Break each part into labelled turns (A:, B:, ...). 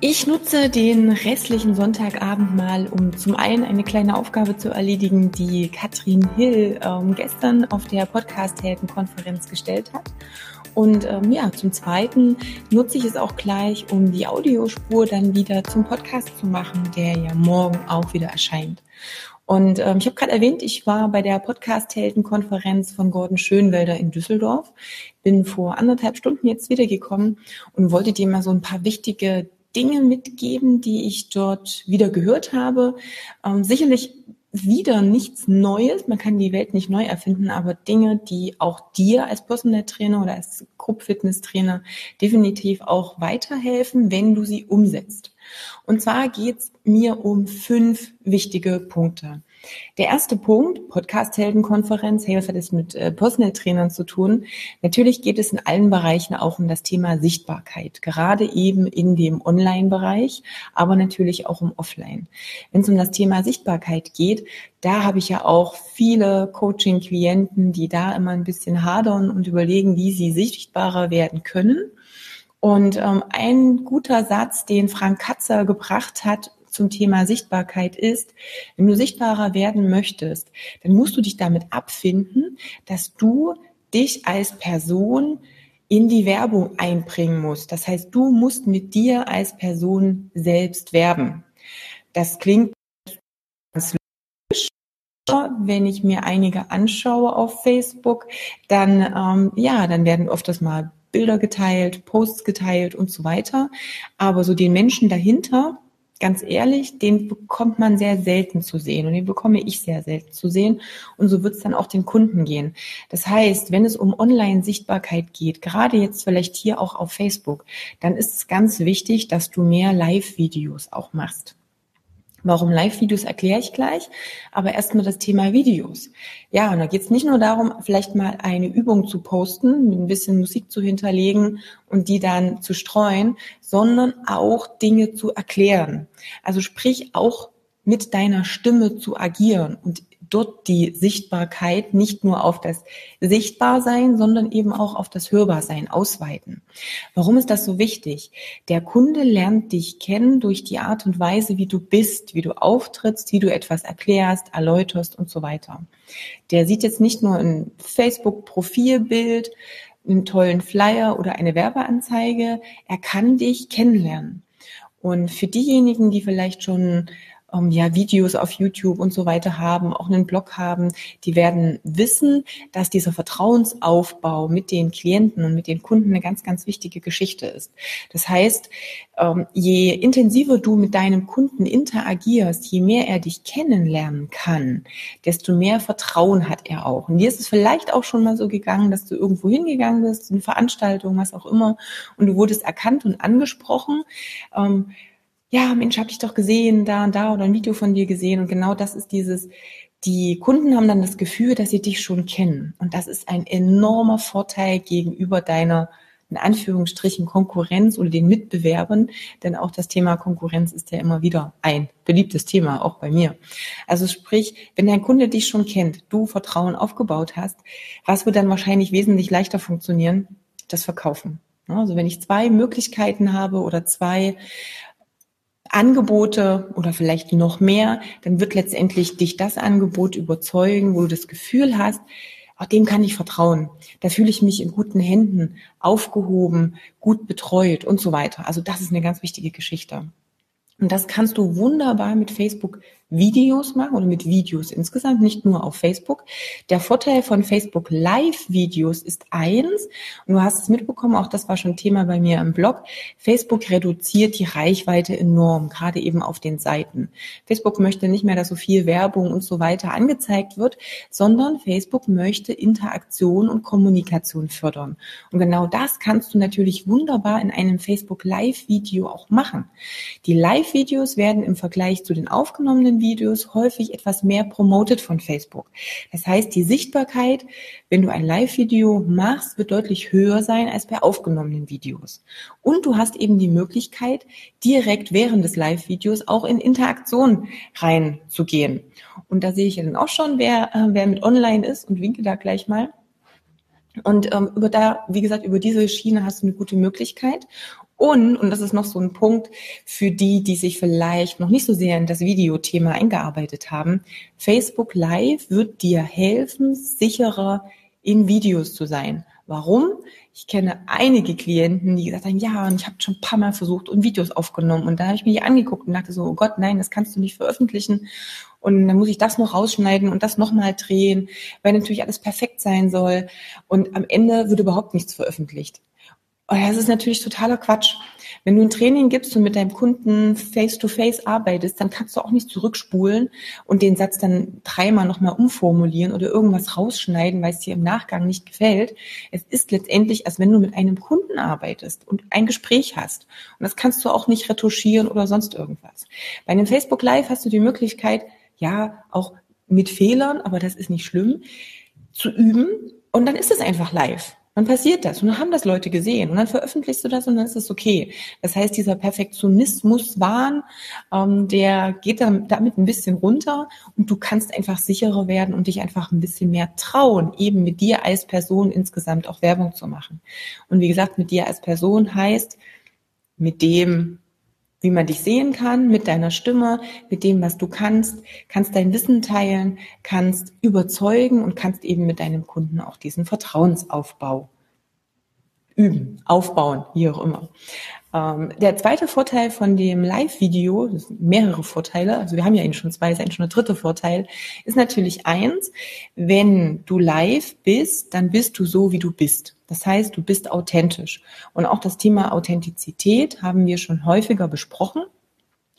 A: Ich nutze den restlichen Sonntagabend mal, um zum einen eine kleine Aufgabe zu erledigen, die Katrin Hill ähm, gestern auf der Podcast-Helden-Konferenz gestellt hat. Und ähm, ja, zum Zweiten nutze ich es auch gleich, um die Audiospur dann wieder zum Podcast zu machen, der ja morgen auch wieder erscheint. Und ähm, ich habe gerade erwähnt, ich war bei der Podcast-Helden-Konferenz von Gordon Schönwelder in Düsseldorf, bin vor anderthalb Stunden jetzt wiedergekommen und wollte dir mal so ein paar wichtige Dinge mitgeben, die ich dort wieder gehört habe. Ähm, sicherlich wieder nichts Neues. Man kann die Welt nicht neu erfinden, aber Dinge, die auch dir als Personal Trainer oder als Group Fitness Trainer definitiv auch weiterhelfen, wenn du sie umsetzt. Und zwar geht's mir um fünf wichtige Punkte. Der erste Punkt, Podcast-Heldenkonferenz, was hat das mit äh, Personal Trainern zu tun? Natürlich geht es in allen Bereichen auch um das Thema Sichtbarkeit, gerade eben in dem Online-Bereich, aber natürlich auch um Offline. Wenn es um das Thema Sichtbarkeit geht, da habe ich ja auch viele Coaching-Klienten, die da immer ein bisschen hadern und überlegen, wie sie sichtbarer werden können. Und ähm, ein guter Satz, den Frank Katzer gebracht hat, zum Thema Sichtbarkeit ist, wenn du sichtbarer werden möchtest, dann musst du dich damit abfinden, dass du dich als Person in die Werbung einbringen musst. Das heißt, du musst mit dir als Person selbst werben. Das klingt ganz logisch. Wenn ich mir einige anschaue auf Facebook, dann ähm, ja, dann werden oft das mal Bilder geteilt, Posts geteilt und so weiter. Aber so den Menschen dahinter, ganz ehrlich, den bekommt man sehr selten zu sehen und den bekomme ich sehr selten zu sehen und so wird es dann auch den Kunden gehen. Das heißt, wenn es um Online-Sichtbarkeit geht, gerade jetzt vielleicht hier auch auf Facebook, dann ist es ganz wichtig, dass du mehr Live-Videos auch machst. Warum Live-Videos erkläre ich gleich, aber erstmal das Thema Videos. Ja, und da geht es nicht nur darum, vielleicht mal eine Übung zu posten, mit ein bisschen Musik zu hinterlegen und die dann zu streuen, sondern auch Dinge zu erklären. Also sprich auch mit deiner Stimme zu agieren und dort die Sichtbarkeit nicht nur auf das Sichtbarsein, sondern eben auch auf das Hörbarsein ausweiten. Warum ist das so wichtig? Der Kunde lernt dich kennen durch die Art und Weise, wie du bist, wie du auftrittst, wie du etwas erklärst, erläuterst und so weiter. Der sieht jetzt nicht nur ein Facebook-Profilbild, einen tollen Flyer oder eine Werbeanzeige, er kann dich kennenlernen. Und für diejenigen, die vielleicht schon ähm, ja, Videos auf YouTube und so weiter haben, auch einen Blog haben, die werden wissen, dass dieser Vertrauensaufbau mit den Klienten und mit den Kunden eine ganz, ganz wichtige Geschichte ist. Das heißt, ähm, je intensiver du mit deinem Kunden interagierst, je mehr er dich kennenlernen kann, desto mehr Vertrauen hat er auch. Und dir ist es vielleicht auch schon mal so gegangen, dass du irgendwo hingegangen bist, eine Veranstaltung, was auch immer, und du wurdest erkannt und angesprochen. Ähm, ja, Mensch, hab ich doch gesehen, da und da oder ein Video von dir gesehen. Und genau das ist dieses, die Kunden haben dann das Gefühl, dass sie dich schon kennen. Und das ist ein enormer Vorteil gegenüber deiner, in Anführungsstrichen, Konkurrenz oder den Mitbewerbern. Denn auch das Thema Konkurrenz ist ja immer wieder ein beliebtes Thema, auch bei mir. Also sprich, wenn dein Kunde dich schon kennt, du Vertrauen aufgebaut hast, was wird dann wahrscheinlich wesentlich leichter funktionieren? Das Verkaufen. Also wenn ich zwei Möglichkeiten habe oder zwei Angebote oder vielleicht noch mehr, dann wird letztendlich dich das Angebot überzeugen, wo du das Gefühl hast, auch dem kann ich vertrauen. Da fühle ich mich in guten Händen, aufgehoben, gut betreut und so weiter. Also das ist eine ganz wichtige Geschichte. Und das kannst du wunderbar mit Facebook Videos machen oder mit Videos insgesamt, nicht nur auf Facebook. Der Vorteil von Facebook Live-Videos ist eins, und du hast es mitbekommen, auch das war schon Thema bei mir im Blog, Facebook reduziert die Reichweite enorm, gerade eben auf den Seiten. Facebook möchte nicht mehr, dass so viel Werbung und so weiter angezeigt wird, sondern Facebook möchte Interaktion und Kommunikation fördern. Und genau das kannst du natürlich wunderbar in einem Facebook Live-Video auch machen. Die Live-Videos werden im Vergleich zu den aufgenommenen Videos häufig etwas mehr promotet von Facebook. Das heißt, die Sichtbarkeit, wenn du ein Live-Video machst, wird deutlich höher sein als bei aufgenommenen Videos. Und du hast eben die Möglichkeit, direkt während des Live-Videos auch in Interaktion reinzugehen. Und da sehe ich ja dann auch schon, wer, äh, wer mit online ist und winke da gleich mal. Und ähm, über da, wie gesagt, über diese Schiene hast du eine gute Möglichkeit. Und, und das ist noch so ein Punkt für die, die sich vielleicht noch nicht so sehr in das Videothema eingearbeitet haben. Facebook Live wird dir helfen, sicherer in Videos zu sein. Warum? Ich kenne einige Klienten, die gesagt haben, ja, und ich habe schon ein paar Mal versucht und Videos aufgenommen. Und da habe ich mir die angeguckt und dachte so, oh Gott, nein, das kannst du nicht veröffentlichen. Und dann muss ich das noch rausschneiden und das nochmal drehen, weil natürlich alles perfekt sein soll. Und am Ende wird überhaupt nichts veröffentlicht. Und das ist natürlich totaler Quatsch. Wenn du ein Training gibst und mit deinem Kunden face-to-face -face arbeitest, dann kannst du auch nicht zurückspulen und den Satz dann dreimal nochmal umformulieren oder irgendwas rausschneiden, weil es dir im Nachgang nicht gefällt. Es ist letztendlich, als wenn du mit einem Kunden arbeitest und ein Gespräch hast. Und das kannst du auch nicht retuschieren oder sonst irgendwas. Bei einem Facebook Live hast du die Möglichkeit, ja, auch mit Fehlern, aber das ist nicht schlimm, zu üben. Und dann ist es einfach live. Dann passiert das und dann haben das Leute gesehen und dann veröffentlichst du das und dann ist es okay. Das heißt, dieser Perfektionismuswahn, ähm, der geht dann damit ein bisschen runter und du kannst einfach sicherer werden und dich einfach ein bisschen mehr trauen, eben mit dir als Person insgesamt auch Werbung zu machen. Und wie gesagt, mit dir als Person heißt, mit dem, wie man dich sehen kann, mit deiner Stimme, mit dem, was du kannst, kannst dein Wissen teilen, kannst überzeugen und kannst eben mit deinem Kunden auch diesen Vertrauensaufbau üben, aufbauen, wie auch immer. Ähm, der zweite Vorteil von dem Live-Video, mehrere Vorteile, also wir haben ja eigentlich schon zwei, ist eigentlich schon der dritte Vorteil, ist natürlich eins, wenn du live bist, dann bist du so, wie du bist. Das heißt, du bist authentisch. Und auch das Thema Authentizität haben wir schon häufiger besprochen.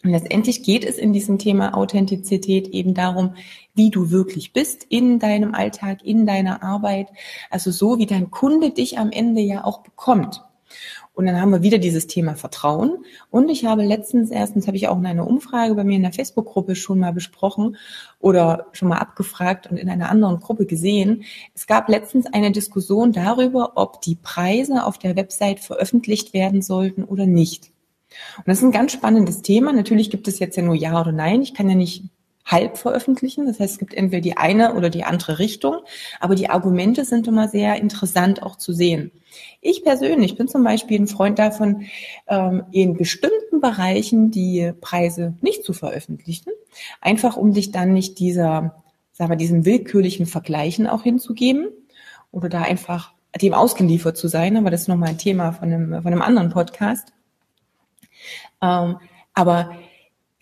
A: Und letztendlich geht es in diesem Thema Authentizität eben darum, wie du wirklich bist in deinem Alltag, in deiner Arbeit. Also so, wie dein Kunde dich am Ende ja auch bekommt. Und dann haben wir wieder dieses Thema Vertrauen. Und ich habe letztens, erstens habe ich auch in einer Umfrage bei mir in der Facebook-Gruppe schon mal besprochen oder schon mal abgefragt und in einer anderen Gruppe gesehen. Es gab letztens eine Diskussion darüber, ob die Preise auf der Website veröffentlicht werden sollten oder nicht. Und das ist ein ganz spannendes Thema. Natürlich gibt es jetzt ja nur Ja oder Nein. Ich kann ja nicht halb veröffentlichen. Das heißt, es gibt entweder die eine oder die andere Richtung. Aber die Argumente sind immer sehr interessant auch zu sehen. Ich persönlich bin zum Beispiel ein Freund davon, ähm, in bestimmten Bereichen die Preise nicht zu veröffentlichen. Einfach um dich dann nicht dieser, sagen wir, diesem willkürlichen Vergleichen auch hinzugeben oder da einfach dem ausgeliefert zu sein. Aber das ist nochmal ein Thema von einem, von einem anderen Podcast. Ähm, aber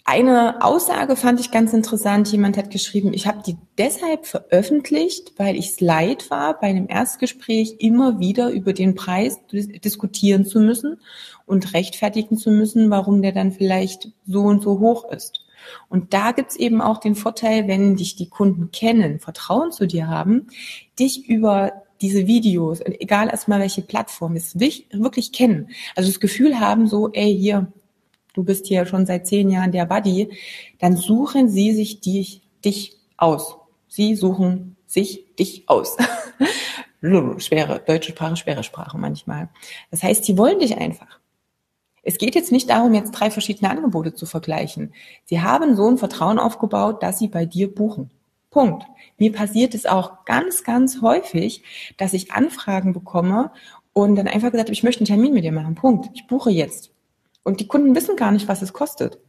A: eine Aussage fand ich ganz interessant. Jemand hat geschrieben, ich habe die deshalb veröffentlicht, weil ich es leid war, bei einem Erstgespräch immer wieder über den Preis diskutieren zu müssen und rechtfertigen zu müssen, warum der dann vielleicht so und so hoch ist. Und da gibt's eben auch den Vorteil, wenn dich die Kunden kennen, Vertrauen zu dir haben, dich über diese Videos, egal erstmal welche Plattform, es wirklich kennen. Also das Gefühl haben so, ey, hier, du bist hier schon seit zehn Jahren der Buddy, dann suchen sie sich dich, dich aus. Sie suchen sich dich aus. schwere, deutsche Sprache, schwere Sprache manchmal. Das heißt, sie wollen dich einfach. Es geht jetzt nicht darum, jetzt drei verschiedene Angebote zu vergleichen. Sie haben so ein Vertrauen aufgebaut, dass sie bei dir buchen. Punkt. Mir passiert es auch ganz, ganz häufig, dass ich Anfragen bekomme und dann einfach gesagt habe, ich möchte einen Termin mit dir machen. Punkt. Ich buche jetzt. Und die Kunden wissen gar nicht, was es kostet.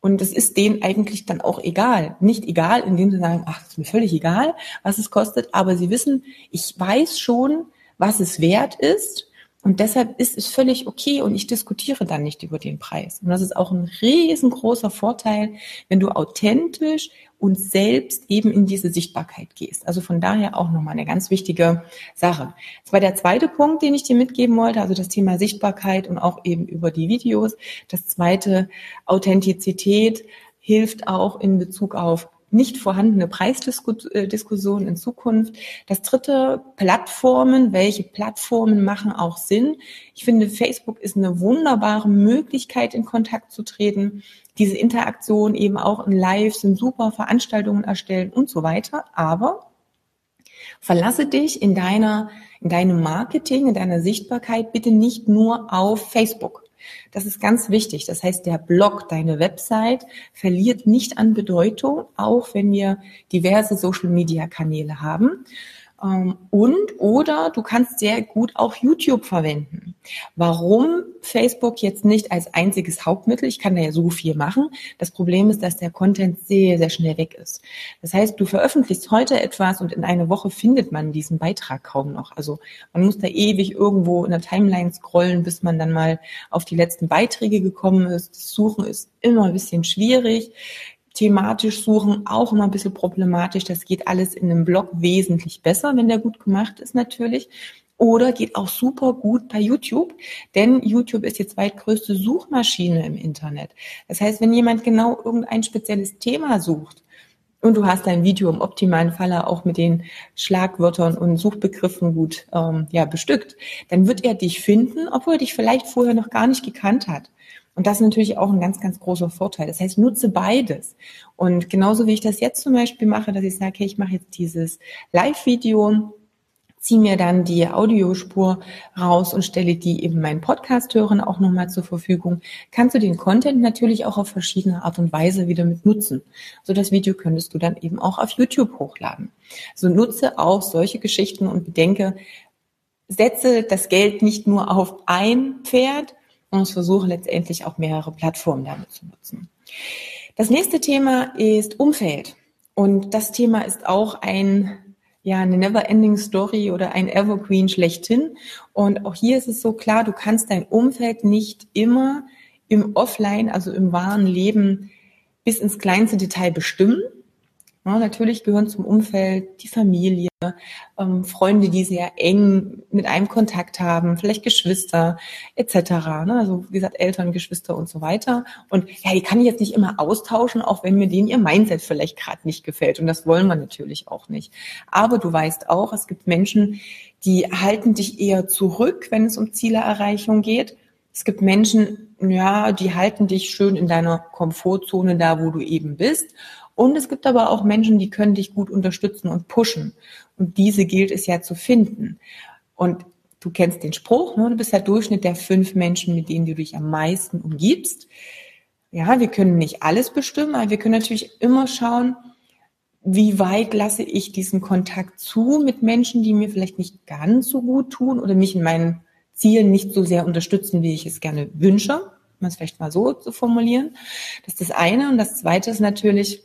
A: Und es ist denen eigentlich dann auch egal. Nicht egal, indem sie sagen, ach, ist mir völlig egal, was es kostet, aber sie wissen, ich weiß schon, was es wert ist. Und deshalb ist es völlig okay und ich diskutiere dann nicht über den Preis. Und das ist auch ein riesengroßer Vorteil, wenn du authentisch und selbst eben in diese Sichtbarkeit gehst. Also von daher auch nochmal eine ganz wichtige Sache. Das war der zweite Punkt, den ich dir mitgeben wollte, also das Thema Sichtbarkeit und auch eben über die Videos. Das zweite, Authentizität hilft auch in Bezug auf nicht vorhandene Preisdiskussion in Zukunft. Das dritte, Plattformen. Welche Plattformen machen auch Sinn? Ich finde, Facebook ist eine wunderbare Möglichkeit, in Kontakt zu treten. Diese Interaktion eben auch in Live sind super, Veranstaltungen erstellen und so weiter. Aber verlasse dich in deiner, in deinem Marketing, in deiner Sichtbarkeit bitte nicht nur auf Facebook. Das ist ganz wichtig. Das heißt, der Blog, deine Website verliert nicht an Bedeutung, auch wenn wir diverse Social-Media-Kanäle haben. Ähm, und oder du kannst sehr gut auch YouTube verwenden. Warum Facebook jetzt nicht als einziges Hauptmittel? Ich kann da ja so viel machen. Das Problem ist, dass der Content sehr, sehr schnell weg ist. Das heißt, du veröffentlichst heute etwas und in einer Woche findet man diesen Beitrag kaum noch. Also man muss da ewig irgendwo in der Timeline scrollen, bis man dann mal auf die letzten Beiträge gekommen ist. Das Suchen ist immer ein bisschen schwierig thematisch suchen auch immer ein bisschen problematisch. Das geht alles in einem Blog wesentlich besser, wenn der gut gemacht ist natürlich. Oder geht auch super gut bei YouTube, denn YouTube ist die zweitgrößte Suchmaschine im Internet. Das heißt, wenn jemand genau irgendein spezielles Thema sucht, und du hast dein Video im optimalen Falle auch mit den Schlagwörtern und Suchbegriffen gut ähm, ja, bestückt, dann wird er dich finden, obwohl er dich vielleicht vorher noch gar nicht gekannt hat. Und das ist natürlich auch ein ganz, ganz großer Vorteil. Das heißt, nutze beides. Und genauso wie ich das jetzt zum Beispiel mache, dass ich sage, okay, ich mache jetzt dieses Live-Video, ziehe mir dann die Audiospur raus und stelle die eben meinen Podcast-Hörern auch nochmal zur Verfügung, kannst du den Content natürlich auch auf verschiedene Art und Weise wieder mit nutzen. So das Video könntest du dann eben auch auf YouTube hochladen. So nutze auch solche Geschichten und bedenke, setze das Geld nicht nur auf ein Pferd, versuche letztendlich auch mehrere Plattformen damit zu nutzen. Das nächste Thema ist Umfeld. Und das Thema ist auch ein, ja, eine never-ending Story oder ein Evergreen schlechthin. Und auch hier ist es so klar, du kannst dein Umfeld nicht immer im Offline, also im wahren Leben bis ins kleinste Detail bestimmen. Ja, natürlich gehören zum Umfeld die Familie, ähm, Freunde, die sehr eng mit einem Kontakt haben, vielleicht Geschwister etc. Ne? Also wie gesagt, Eltern, Geschwister und so weiter. Und ja, die kann ich jetzt nicht immer austauschen, auch wenn mir denen ihr Mindset vielleicht gerade nicht gefällt. Und das wollen wir natürlich auch nicht. Aber du weißt auch, es gibt Menschen, die halten dich eher zurück, wenn es um Zielererreichung geht. Es gibt Menschen, ja, die halten dich schön in deiner Komfortzone da, wo du eben bist. Und es gibt aber auch Menschen, die können dich gut unterstützen und pushen. Und diese gilt es ja zu finden. Und du kennst den Spruch, ne? du bist der Durchschnitt der fünf Menschen, mit denen du dich am meisten umgibst. Ja, wir können nicht alles bestimmen, aber wir können natürlich immer schauen, wie weit lasse ich diesen Kontakt zu mit Menschen, die mir vielleicht nicht ganz so gut tun oder mich in meinen Zielen nicht so sehr unterstützen, wie ich es gerne wünsche, um es vielleicht mal so zu formulieren. Das ist das eine. Und das zweite ist natürlich,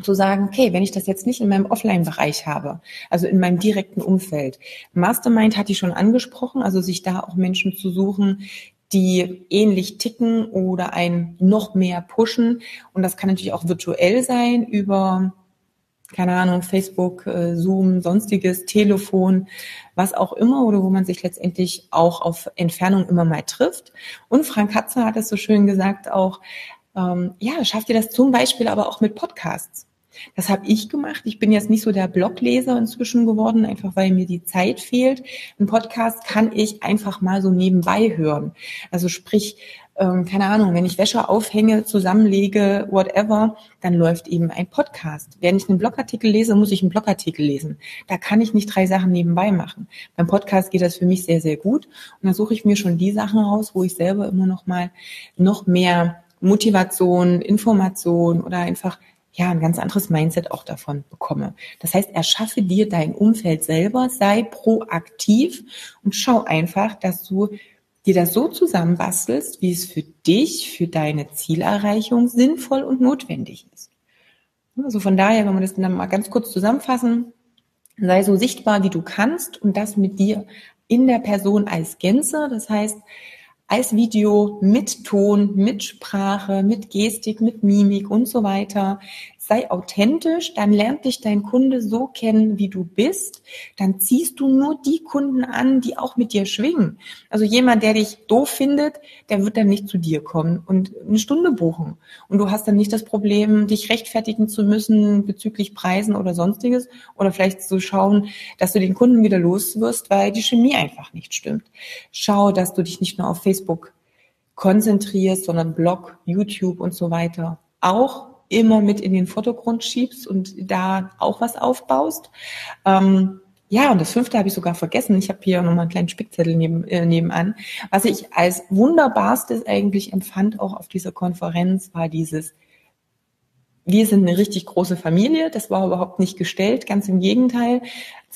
A: zu sagen, okay, wenn ich das jetzt nicht in meinem Offline-Bereich habe, also in meinem direkten Umfeld. Mastermind hatte ich schon angesprochen, also sich da auch Menschen zu suchen, die ähnlich ticken oder ein noch mehr pushen. Und das kann natürlich auch virtuell sein über, keine Ahnung, Facebook, äh, Zoom, sonstiges, Telefon, was auch immer, oder wo man sich letztendlich auch auf Entfernung immer mal trifft. Und Frank Hatzer hat es so schön gesagt auch, ähm, ja, schafft ihr das zum Beispiel aber auch mit Podcasts. Das habe ich gemacht. Ich bin jetzt nicht so der Blogleser inzwischen geworden, einfach weil mir die Zeit fehlt. Ein Podcast kann ich einfach mal so nebenbei hören. Also sprich, ähm, keine Ahnung, wenn ich Wäsche aufhänge, zusammenlege, whatever, dann läuft eben ein Podcast. Wenn ich einen Blogartikel lese, muss ich einen Blogartikel lesen. Da kann ich nicht drei Sachen nebenbei machen. Beim Podcast geht das für mich sehr, sehr gut. Und da suche ich mir schon die Sachen raus, wo ich selber immer noch mal noch mehr Motivation, Information oder einfach ja ein ganz anderes Mindset auch davon bekomme. Das heißt, erschaffe dir dein Umfeld selber, sei proaktiv und schau einfach, dass du dir das so zusammenbastelst, wie es für dich, für deine Zielerreichung sinnvoll und notwendig ist. Also von daher, wenn wir das dann mal ganz kurz zusammenfassen, sei so sichtbar, wie du kannst und das mit dir in der Person als Gänze. Das heißt, als Video mit Ton, mit Sprache, mit Gestik, mit Mimik und so weiter. Sei authentisch, dann lernt dich dein Kunde so kennen, wie du bist. Dann ziehst du nur die Kunden an, die auch mit dir schwingen. Also jemand, der dich doof findet, der wird dann nicht zu dir kommen und eine Stunde buchen. Und du hast dann nicht das Problem, dich rechtfertigen zu müssen bezüglich Preisen oder sonstiges oder vielleicht zu schauen, dass du den Kunden wieder los wirst, weil die Chemie einfach nicht stimmt. Schau, dass du dich nicht nur auf Facebook konzentrierst, sondern Blog, YouTube und so weiter auch immer mit in den Vordergrund schiebst und da auch was aufbaust. Ähm, ja, und das fünfte habe ich sogar vergessen. Ich habe hier nochmal einen kleinen Spickzettel neben, äh, nebenan. Was ich als wunderbarstes eigentlich empfand, auch auf dieser Konferenz, war dieses, wir sind eine richtig große Familie. Das war überhaupt nicht gestellt, ganz im Gegenteil.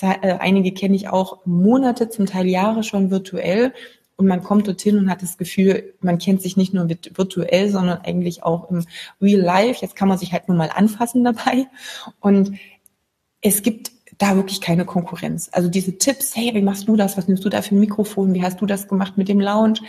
A: Äh, einige kenne ich auch Monate, zum Teil Jahre schon virtuell. Und man kommt dorthin und hat das Gefühl, man kennt sich nicht nur virtuell, sondern eigentlich auch im Real Life. Jetzt kann man sich halt nur mal anfassen dabei. Und es gibt da wirklich keine Konkurrenz. Also diese Tipps, hey, wie machst du das? Was nimmst du da für ein Mikrofon? Wie hast du das gemacht mit dem Lounge?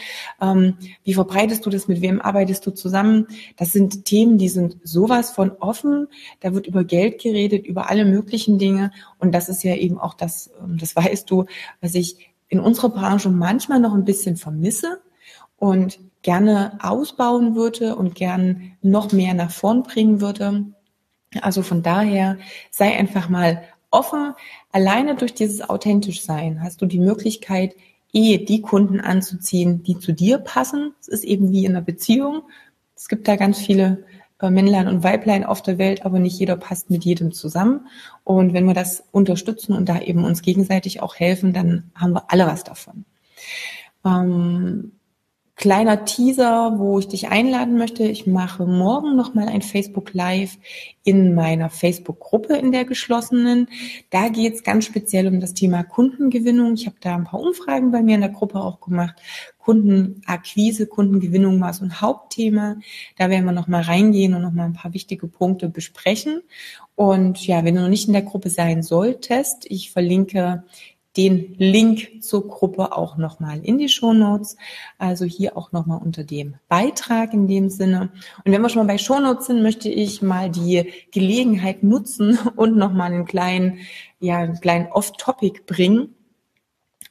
A: Ähm, wie verbreitest du das? Mit wem arbeitest du zusammen? Das sind Themen, die sind sowas von offen. Da wird über Geld geredet, über alle möglichen Dinge. Und das ist ja eben auch das, ähm, das weißt du, was ich in unserer Branche manchmal noch ein bisschen vermisse und gerne ausbauen würde und gern noch mehr nach vorn bringen würde. Also von daher sei einfach mal offen. Alleine durch dieses authentisch sein hast du die Möglichkeit, eh die Kunden anzuziehen, die zu dir passen. Es ist eben wie in einer Beziehung. Es gibt da ganz viele Männlein und Weiblein auf der Welt, aber nicht jeder passt mit jedem zusammen. Und wenn wir das unterstützen und da eben uns gegenseitig auch helfen, dann haben wir alle was davon. Ähm, kleiner Teaser, wo ich dich einladen möchte. Ich mache morgen nochmal ein Facebook Live in meiner Facebook-Gruppe in der geschlossenen. Da geht es ganz speziell um das Thema Kundengewinnung. Ich habe da ein paar Umfragen bei mir in der Gruppe auch gemacht. Kundenakquise, Kundengewinnung war so ein Hauptthema. Da werden wir nochmal reingehen und nochmal ein paar wichtige Punkte besprechen. Und ja, wenn du noch nicht in der Gruppe sein solltest, ich verlinke den Link zur Gruppe auch nochmal in die Show Notes. Also hier auch nochmal unter dem Beitrag in dem Sinne. Und wenn wir schon mal bei Show Notes sind, möchte ich mal die Gelegenheit nutzen und nochmal einen kleinen, ja, einen kleinen Off-Topic bringen.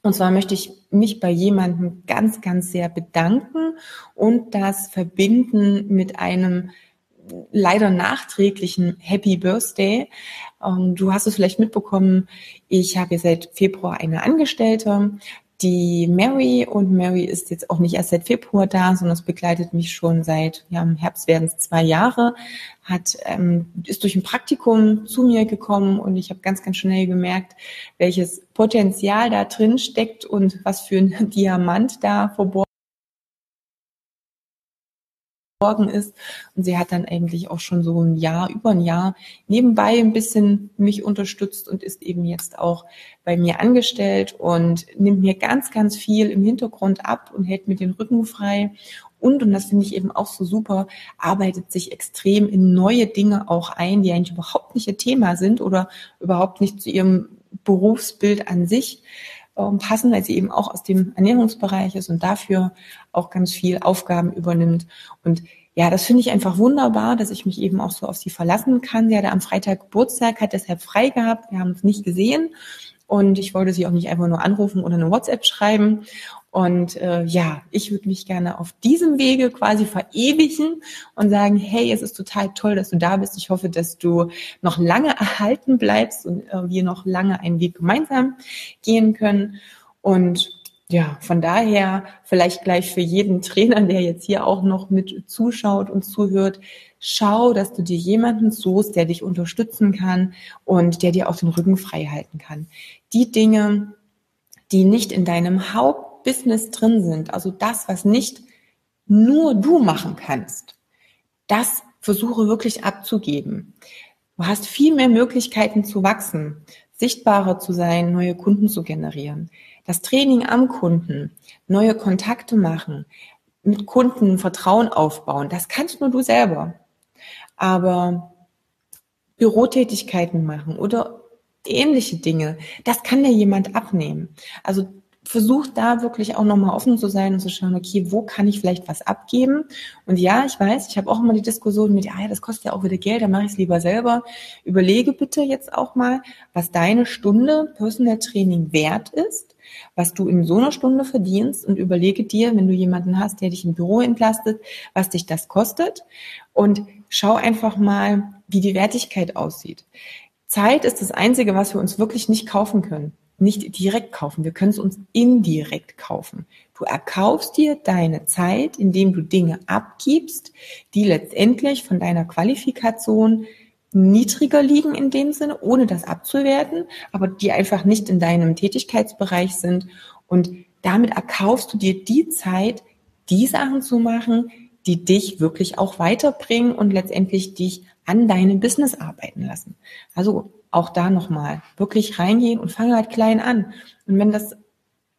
A: Und zwar möchte ich mich bei jemandem ganz, ganz sehr bedanken und das verbinden mit einem leider nachträglichen Happy Birthday. Ähm, du hast es vielleicht mitbekommen, ich habe seit Februar eine Angestellte, die Mary und Mary ist jetzt auch nicht erst seit Februar da, sondern es begleitet mich schon seit, ja, im Herbst werden es zwei Jahre, hat, ähm, ist durch ein Praktikum zu mir gekommen und ich habe ganz, ganz schnell gemerkt, welches Potenzial da drin steckt und was für ein Diamant da verborgen geworden ist. Und sie hat dann eigentlich auch schon so ein Jahr, über ein Jahr nebenbei ein bisschen mich unterstützt und ist eben jetzt auch bei mir angestellt und nimmt mir ganz, ganz viel im Hintergrund ab und hält mir den Rücken frei. Und, und das finde ich eben auch so super, arbeitet sich extrem in neue Dinge auch ein, die eigentlich überhaupt nicht ihr Thema sind oder überhaupt nicht zu ihrem Berufsbild an sich passen, weil sie eben auch aus dem Ernährungsbereich ist und dafür auch ganz viel Aufgaben übernimmt. Und ja, das finde ich einfach wunderbar, dass ich mich eben auch so auf sie verlassen kann. Sie hatte am Freitag Geburtstag, hat deshalb frei gehabt. Wir haben uns nicht gesehen. Und ich wollte sie auch nicht einfach nur anrufen oder eine WhatsApp schreiben. Und äh, ja, ich würde mich gerne auf diesem Wege quasi verewigen und sagen, hey, es ist total toll, dass du da bist. Ich hoffe, dass du noch lange erhalten bleibst und äh, wir noch lange einen Weg gemeinsam gehen können. Und ja, von daher vielleicht gleich für jeden Trainer, der jetzt hier auch noch mit zuschaut und zuhört, schau, dass du dir jemanden suchst, der dich unterstützen kann und der dir auch den Rücken frei halten kann. Die Dinge, die nicht in deinem Haupt Business drin sind, also das, was nicht nur du machen kannst, das versuche wirklich abzugeben. Du hast viel mehr Möglichkeiten zu wachsen, sichtbarer zu sein, neue Kunden zu generieren. Das Training am Kunden, neue Kontakte machen, mit Kunden Vertrauen aufbauen, das kannst nur du selber. Aber Bürotätigkeiten machen oder ähnliche Dinge, das kann dir jemand abnehmen. Also versuch da wirklich auch nochmal offen zu sein und zu schauen, okay, wo kann ich vielleicht was abgeben? Und ja, ich weiß, ich habe auch immer die Diskussion mit, ja, das kostet ja auch wieder Geld, dann mache ich es lieber selber. Überlege bitte jetzt auch mal, was deine Stunde Personal Training wert ist, was du in so einer Stunde verdienst und überlege dir, wenn du jemanden hast, der dich im Büro entlastet, was dich das kostet und schau einfach mal, wie die Wertigkeit aussieht. Zeit ist das Einzige, was wir uns wirklich nicht kaufen können nicht direkt kaufen. Wir können es uns indirekt kaufen. Du erkaufst dir deine Zeit, indem du Dinge abgibst, die letztendlich von deiner Qualifikation niedriger liegen in dem Sinne, ohne das abzuwerten, aber die einfach nicht in deinem Tätigkeitsbereich sind. Und damit erkaufst du dir die Zeit, die Sachen zu machen, die dich wirklich auch weiterbringen und letztendlich dich an deinem Business arbeiten lassen. Also auch da nochmal wirklich reingehen und fange halt klein an. Und wenn das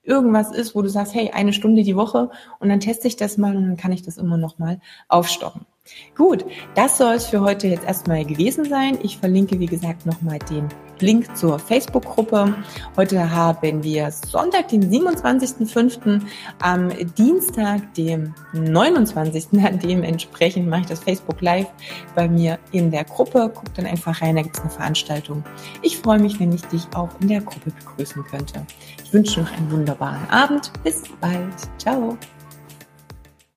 A: irgendwas ist, wo du sagst, hey, eine Stunde die Woche und dann teste ich das mal und dann kann ich das immer nochmal aufstocken. Gut, das soll es für heute jetzt erstmal gewesen sein. Ich verlinke, wie gesagt, nochmal den Link zur Facebook-Gruppe. Heute haben wir Sonntag, den 27.05. Am Dienstag, dem 29. Dementsprechend mache ich das Facebook Live bei mir in der Gruppe. Guck dann einfach rein, da gibt es eine Veranstaltung. Ich freue mich, wenn ich dich auch in der Gruppe begrüßen könnte. Ich wünsche noch einen wunderbaren Abend. Bis bald. Ciao.